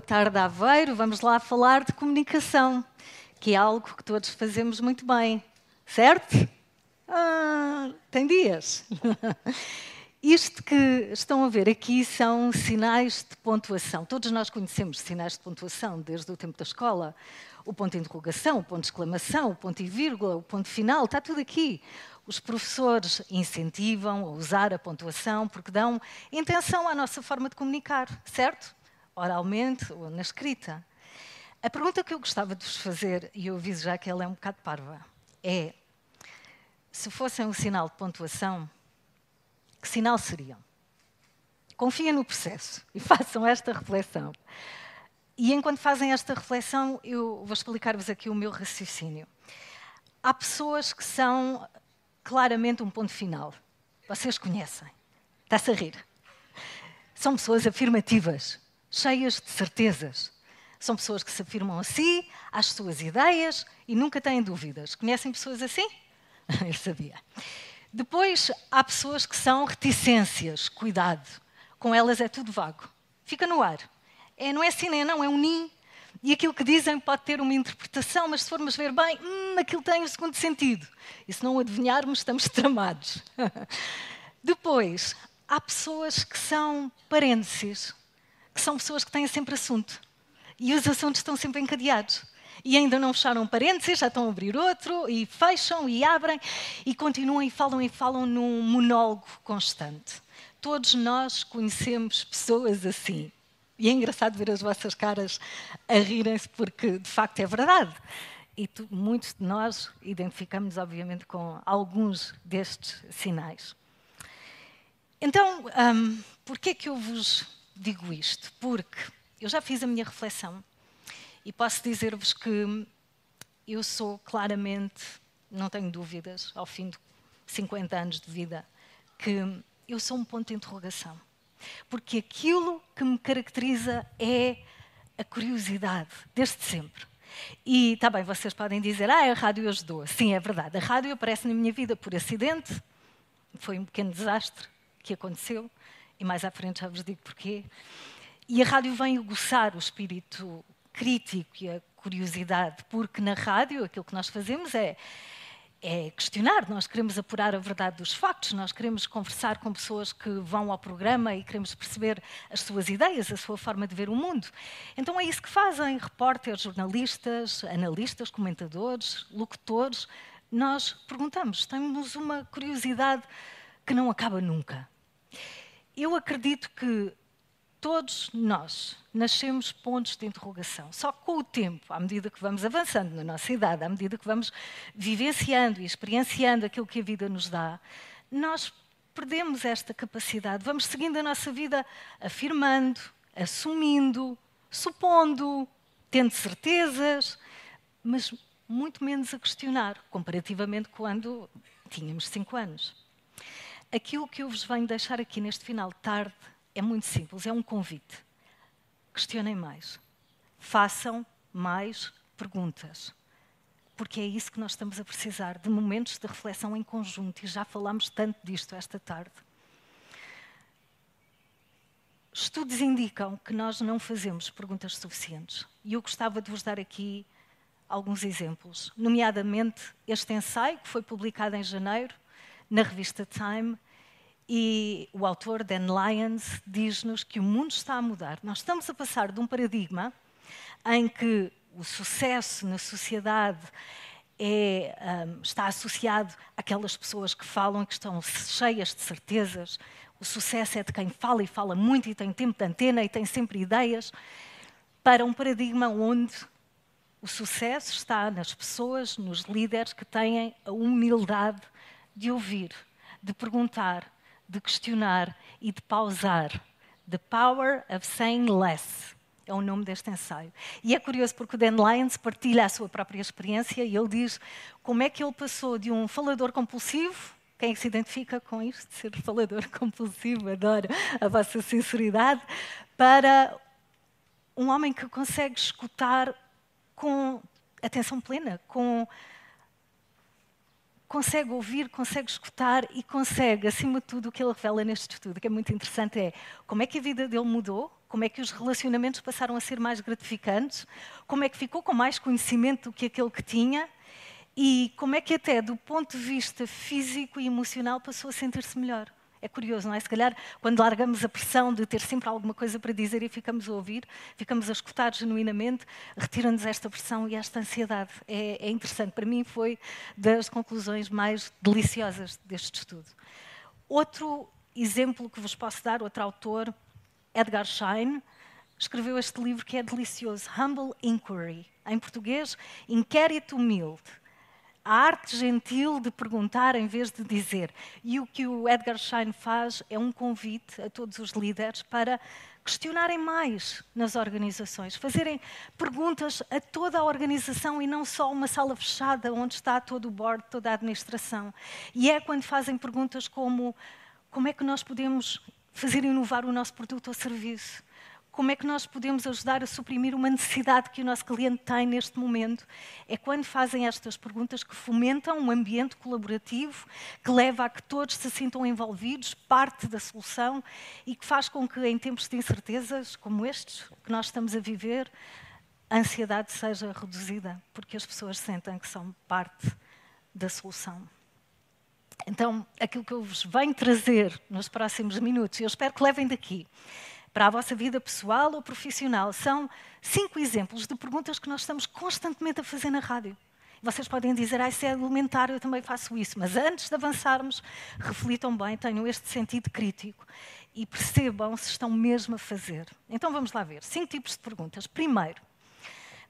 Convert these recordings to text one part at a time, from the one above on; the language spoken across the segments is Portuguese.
Boa tarde Aveiro. Vamos lá falar de comunicação, que é algo que todos fazemos muito bem, certo? Ah, tem dias. Isto que estão a ver aqui são sinais de pontuação. Todos nós conhecemos sinais de pontuação desde o tempo da escola. O ponto de interrogação, o ponto de exclamação, o ponto e vírgula, o ponto final, está tudo aqui. Os professores incentivam a usar a pontuação porque dão intenção à nossa forma de comunicar, certo? Oralmente ou na escrita. A pergunta que eu gostava de vos fazer, e eu aviso já que ela é um bocado parva, é: se fossem um sinal de pontuação, que sinal seriam? Confiem no processo e façam esta reflexão. E enquanto fazem esta reflexão, eu vou explicar-vos aqui o meu raciocínio. Há pessoas que são claramente um ponto final. Vocês conhecem. Está-se a rir. São pessoas afirmativas, cheias de certezas. São pessoas que se afirmam a si, às suas ideias e nunca têm dúvidas. Conhecem pessoas assim? Eu sabia. Depois há pessoas que são reticências, cuidado. Com elas é tudo vago. Fica no ar. É, não é sim nem não, é um nim. E aquilo que dizem pode ter uma interpretação, mas se formos ver bem, hum, aquilo tem o um segundo sentido. E se não adivinharmos, estamos tramados. Depois, há pessoas que são parênteses, são pessoas que têm sempre assunto. E os assuntos estão sempre encadeados e ainda não fecharam um parênteses, já estão a abrir outro, e fecham e abrem, e continuam e falam e falam num monólogo constante. Todos nós conhecemos pessoas assim. E é engraçado ver as vossas caras a rirem-se, porque de facto é verdade. E tu, muitos de nós identificamos, obviamente, com alguns destes sinais. Então, um, por que é que eu vos digo isto? Porque eu já fiz a minha reflexão e posso dizer-vos que eu sou claramente, não tenho dúvidas, ao fim de 50 anos de vida, que eu sou um ponto de interrogação. Porque aquilo que me caracteriza é a curiosidade, desde sempre. E está bem, vocês podem dizer, ah, a rádio ajudou. Sim, é verdade. A rádio aparece na minha vida por acidente. Foi um pequeno desastre que aconteceu. E mais à frente já vos digo porquê. E a rádio vem aguçar o espírito crítico e a curiosidade, porque na rádio aquilo que nós fazemos é, é questionar, nós queremos apurar a verdade dos factos, nós queremos conversar com pessoas que vão ao programa e queremos perceber as suas ideias, a sua forma de ver o mundo. Então é isso que fazem repórteres, jornalistas, analistas, comentadores, locutores. Nós perguntamos, temos uma curiosidade que não acaba nunca. Eu acredito que Todos nós nascemos pontos de interrogação. Só com o tempo, à medida que vamos avançando na nossa idade, à medida que vamos vivenciando e experienciando aquilo que a vida nos dá, nós perdemos esta capacidade. Vamos seguindo a nossa vida afirmando, assumindo, supondo, tendo certezas, mas muito menos a questionar, comparativamente quando tínhamos cinco anos. Aquilo que eu vos venho deixar aqui neste final de tarde é muito simples, é um convite. Questionem mais. Façam mais perguntas. Porque é isso que nós estamos a precisar, de momentos de reflexão em conjunto, e já falámos tanto disto esta tarde. Estudos indicam que nós não fazemos perguntas suficientes. E eu gostava de vos dar aqui alguns exemplos, nomeadamente este ensaio que foi publicado em janeiro na revista Time e o autor, Dan Lyons, diz-nos que o mundo está a mudar. Nós estamos a passar de um paradigma em que o sucesso na sociedade é, um, está associado àquelas pessoas que falam que estão cheias de certezas. O sucesso é de quem fala e fala muito e tem tempo de antena e tem sempre ideias, para um paradigma onde o sucesso está nas pessoas, nos líderes que têm a humildade de ouvir, de perguntar, de questionar e de pausar. The Power of Saying Less é o nome deste ensaio. E é curioso porque o Dan Lyons partilha a sua própria experiência e ele diz como é que ele passou de um falador compulsivo, quem se identifica com isto, de ser falador compulsivo, adoro a vossa sinceridade, para um homem que consegue escutar com atenção plena, com consegue ouvir, consegue escutar e consegue, acima de tudo, o que ele revela neste estudo, que é muito interessante, é como é que a vida dele mudou, como é que os relacionamentos passaram a ser mais gratificantes, como é que ficou com mais conhecimento do que aquele que tinha e como é que até do ponto de vista físico e emocional passou a sentir-se melhor. É curioso, não é? Se calhar, quando largamos a pressão de ter sempre alguma coisa para dizer e ficamos a ouvir, ficamos a escutar genuinamente, retira-nos esta pressão e esta ansiedade. É, é, interessante. Para mim, foi das conclusões mais deliciosas deste estudo. Outro exemplo que vos posso dar, outro autor, Edgar Schein, escreveu este livro que é delicioso, Humble Inquiry. Em português, Inquérito Humilde a arte gentil de perguntar em vez de dizer. E o que o Edgar Schein faz é um convite a todos os líderes para questionarem mais nas organizações, fazerem perguntas a toda a organização e não só uma sala fechada onde está todo o board, toda a administração. E é quando fazem perguntas como como é que nós podemos fazer inovar o nosso produto ou serviço? Como é que nós podemos ajudar a suprimir uma necessidade que o nosso cliente tem neste momento? É quando fazem estas perguntas que fomentam um ambiente colaborativo, que leva a que todos se sintam envolvidos, parte da solução e que faz com que, em tempos de incertezas como estes que nós estamos a viver, a ansiedade seja reduzida, porque as pessoas sentem que são parte da solução. Então, aquilo que eu vos venho trazer nos próximos minutos, eu espero que levem daqui, para a vossa vida pessoal ou profissional. São cinco exemplos de perguntas que nós estamos constantemente a fazer na rádio. Vocês podem dizer, ah, isso é elementar, eu também faço isso. Mas antes de avançarmos, reflitam bem, tenham este sentido crítico e percebam se estão mesmo a fazer. Então vamos lá ver. Cinco tipos de perguntas. Primeiro,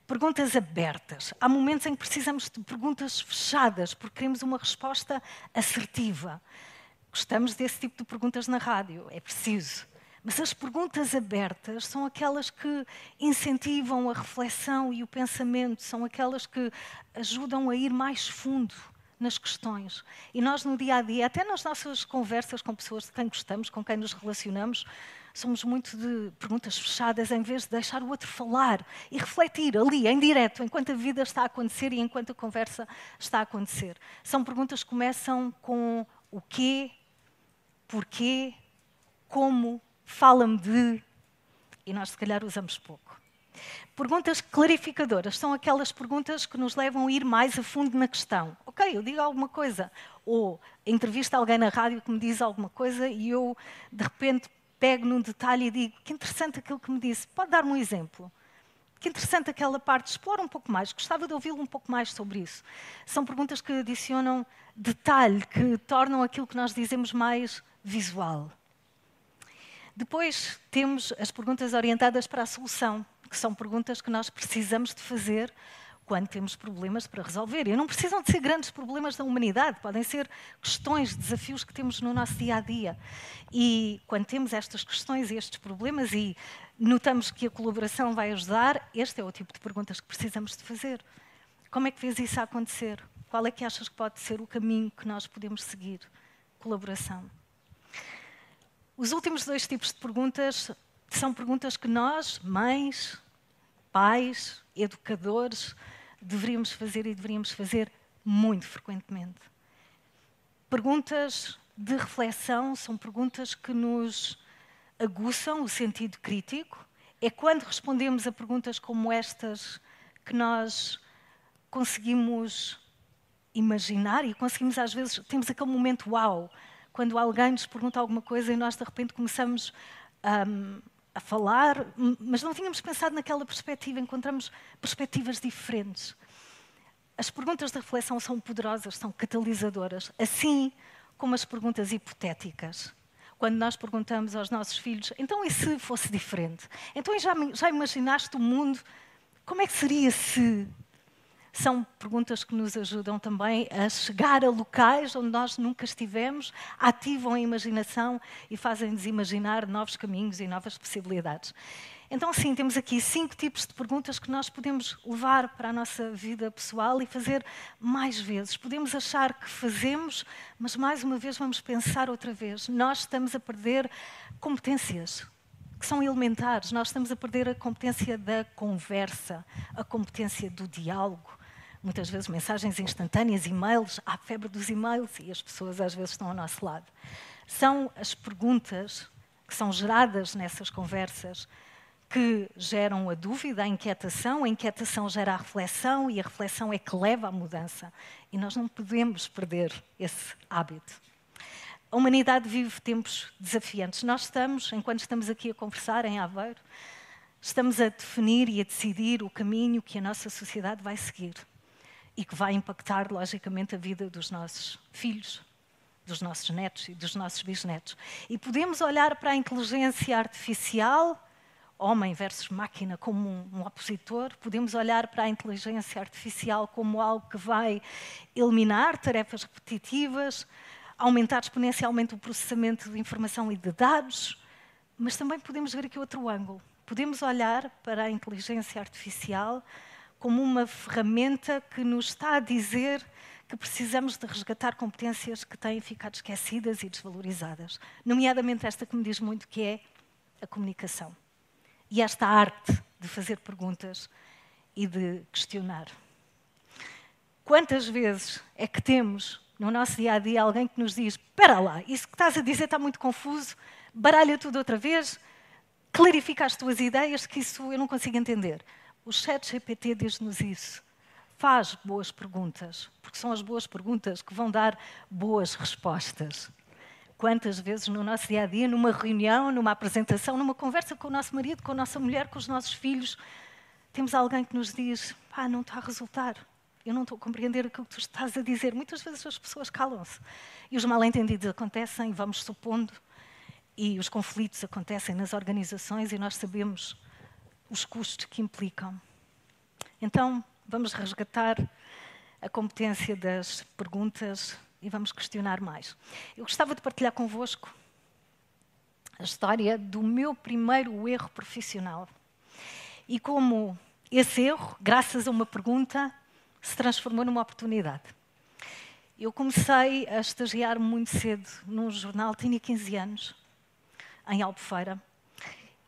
perguntas abertas. Há momentos em que precisamos de perguntas fechadas, porque queremos uma resposta assertiva. Gostamos desse tipo de perguntas na rádio, é preciso. Mas as perguntas abertas são aquelas que incentivam a reflexão e o pensamento, são aquelas que ajudam a ir mais fundo nas questões. E nós, no dia a dia, até nas nossas conversas com pessoas de quem gostamos, com quem nos relacionamos, somos muito de perguntas fechadas em vez de deixar o outro falar e refletir ali, em direto, enquanto a vida está a acontecer e enquanto a conversa está a acontecer. São perguntas que começam com o quê, porquê, como, fala-me de. E nós, se calhar, usamos pouco. Perguntas clarificadoras são aquelas perguntas que nos levam a ir mais a fundo na questão. Ok, eu digo alguma coisa. Ou entrevista alguém na rádio que me diz alguma coisa e eu, de repente, pego num detalhe e digo: que interessante aquilo que me disse. Pode dar-me um exemplo? Que interessante aquela parte. Explora um pouco mais. Gostava de ouvi-lo um pouco mais sobre isso. São perguntas que adicionam detalhe, que tornam aquilo que nós dizemos mais visual. Depois temos as perguntas orientadas para a solução, que são perguntas que nós precisamos de fazer quando temos problemas para resolver. E não precisam de ser grandes problemas da humanidade, podem ser questões, desafios que temos no nosso dia a dia. E quando temos estas questões e estes problemas e notamos que a colaboração vai ajudar, este é o tipo de perguntas que precisamos de fazer. Como é que vês isso acontecer? Qual é que achas que pode ser o caminho que nós podemos seguir? Colaboração. Os últimos dois tipos de perguntas são perguntas que nós, mães, pais, educadores, deveríamos fazer e deveríamos fazer muito frequentemente. Perguntas de reflexão são perguntas que nos aguçam o sentido crítico. É quando respondemos a perguntas como estas que nós conseguimos imaginar e conseguimos, às vezes, temos aquele momento uau, quando alguém nos pergunta alguma coisa e nós de repente começamos um, a falar, mas não tínhamos pensado naquela perspectiva, encontramos perspectivas diferentes. As perguntas de reflexão são poderosas, são catalisadoras, assim como as perguntas hipotéticas. Quando nós perguntamos aos nossos filhos, então e se fosse diferente? Então já, já imaginaste o mundo? Como é que seria se? São perguntas que nos ajudam também a chegar a locais onde nós nunca estivemos, ativam a imaginação e fazem-nos imaginar novos caminhos e novas possibilidades. Então, sim, temos aqui cinco tipos de perguntas que nós podemos levar para a nossa vida pessoal e fazer mais vezes. Podemos achar que fazemos, mas mais uma vez vamos pensar outra vez. Nós estamos a perder competências que são elementares. Nós estamos a perder a competência da conversa, a competência do diálogo, muitas vezes mensagens instantâneas, e-mails, há febre dos e-mails e as pessoas às vezes estão ao nosso lado. São as perguntas que são geradas nessas conversas que geram a dúvida, a inquietação, a inquietação gera a reflexão e a reflexão é que leva à mudança. E nós não podemos perder esse hábito. A humanidade vive tempos desafiantes. Nós estamos, enquanto estamos aqui a conversar em Aveiro, estamos a definir e a decidir o caminho que a nossa sociedade vai seguir e que vai impactar, logicamente, a vida dos nossos filhos, dos nossos netos e dos nossos bisnetos. E podemos olhar para a inteligência artificial homem versus máquina como um, opositor, podemos olhar para a inteligência artificial como algo que vai eliminar tarefas repetitivas, aumentar exponencialmente o processamento de informação e de dados, mas também podemos ver aqui outro ângulo. Podemos olhar para a inteligência artificial como uma ferramenta que nos está a dizer que precisamos de resgatar competências que têm ficado esquecidas e desvalorizadas, nomeadamente esta que me diz muito que é a comunicação e esta arte de fazer perguntas e de questionar. Quantas vezes é que temos no nosso dia a dia alguém que nos diz: Espera lá, isso que estás a dizer está muito confuso, baralha tudo outra vez, clarifica as tuas ideias, que isso eu não consigo entender. O chat GPT diz-nos isso. Faz boas perguntas, porque são as boas perguntas que vão dar boas respostas. Quantas vezes no nosso dia a dia, numa reunião, numa apresentação, numa conversa com o nosso marido, com a nossa mulher, com os nossos filhos, temos alguém que nos diz: Ah, não está a resultar, eu não estou a compreender aquilo que tu estás a dizer. Muitas vezes as pessoas calam-se. E os mal-entendidos acontecem, vamos supondo, e os conflitos acontecem nas organizações e nós sabemos os custos que implicam. Então, vamos resgatar a competência das perguntas e vamos questionar mais. Eu gostava de partilhar convosco a história do meu primeiro erro profissional. E como esse erro, graças a uma pergunta, se transformou numa oportunidade. Eu comecei a estagiar muito cedo num jornal, tinha 15 anos, em Albufeira,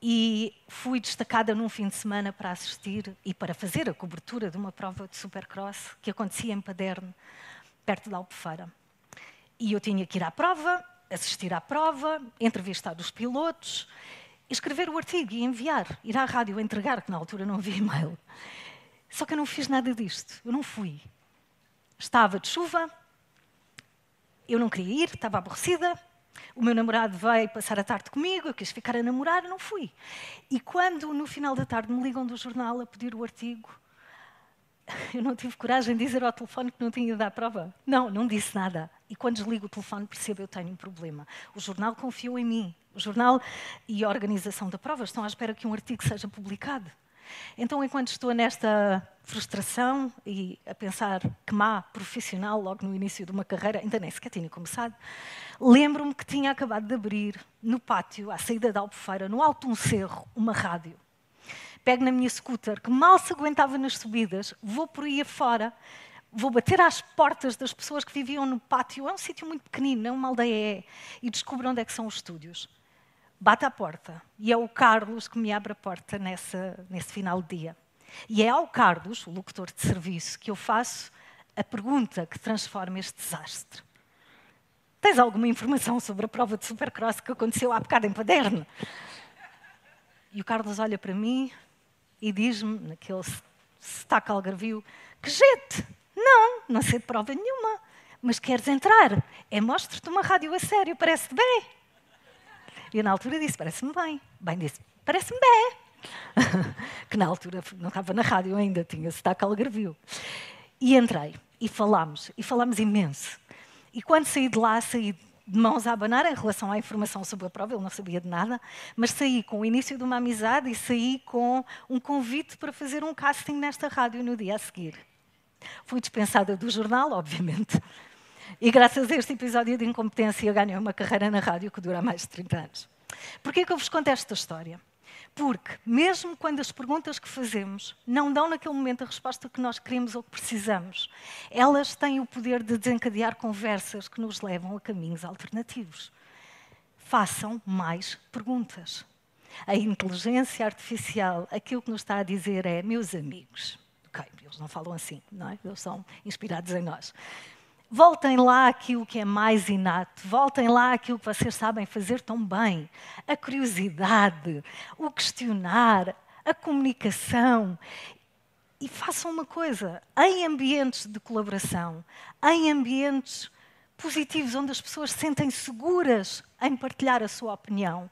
e fui destacada num fim de semana para assistir e para fazer a cobertura de uma prova de supercross que acontecia em Paderne, perto de Albufeira. E eu tinha que ir à prova, assistir à prova, entrevistar os pilotos, escrever o artigo e enviar, ir à rádio entregar, que na altura não havia e-mail. Só que eu não fiz nada disto, eu não fui. Estava de chuva, eu não queria ir, estava aborrecida. O meu namorado veio passar a tarde comigo, eu quis ficar a namorar, não fui. E quando no final da tarde me ligam do jornal a pedir o artigo, eu não tive coragem de dizer ao telefone que não tinha à prova. Não, não disse nada. E quando desligo o telefone, percebo que eu tenho um problema. O jornal confiou em mim. O jornal e a organização da prova estão à espera que um artigo seja publicado. Então, enquanto estou nesta frustração e a pensar que má profissional logo no início de uma carreira, ainda nem sequer tinha começado, lembro-me que tinha acabado de abrir no pátio, à saída da Albufeira, no alto de um cerro, uma rádio pego na minha scooter, que mal se aguentava nas subidas, vou por aí afora, vou bater às portas das pessoas que viviam no pátio. É um sítio muito pequenino, é uma aldeia, e descubro onde é que são os estúdios. Bate à porta e é o Carlos que me abre a porta nessa, nesse final de dia. E é ao Carlos, o locutor de serviço, que eu faço a pergunta que transforma este desastre. Tens alguma informação sobre a prova de supercross que aconteceu há bocado em Paderno? E o Carlos olha para mim, e diz-me, naquele sotaque algarvio, que gente, não, não sei de prova nenhuma, mas queres entrar? É mostro-te uma rádio a sério, parece-te bem. E na altura disse, parece-me bem. Bem disse, parece-me bem. que na altura não estava na rádio ainda, tinha sotaque algarvio. E entrei, e falámos, e falámos imenso. E quando saí de lá, saí de mãos a abanar em relação à informação sobre a prova, ele não sabia de nada, mas saí com o início de uma amizade e saí com um convite para fazer um casting nesta rádio no dia a seguir. Fui dispensada do jornal, obviamente, e graças a este episódio de incompetência ganhei uma carreira na rádio que dura mais de 30 anos. Por é que eu vos conto esta história? Porque, mesmo quando as perguntas que fazemos não dão naquele momento a resposta que nós queremos ou que precisamos, elas têm o poder de desencadear conversas que nos levam a caminhos alternativos. Façam mais perguntas. A inteligência artificial, aquilo que nos está a dizer é, meus amigos, ok, eles não falam assim, não é? Eles são inspirados em nós. Voltem lá aquilo que é mais inato, voltem lá aquilo que vocês sabem fazer tão bem. A curiosidade, o questionar, a comunicação. E façam uma coisa: em ambientes de colaboração, em ambientes positivos, onde as pessoas se sentem seguras em partilhar a sua opinião,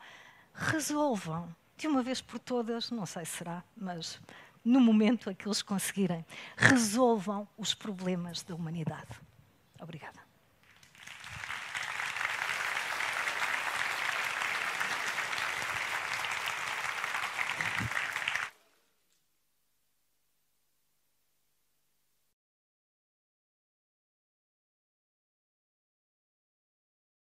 resolvam de uma vez por todas, não sei se será, mas no momento a que eles conseguirem, resolvam os problemas da humanidade. Obrigada.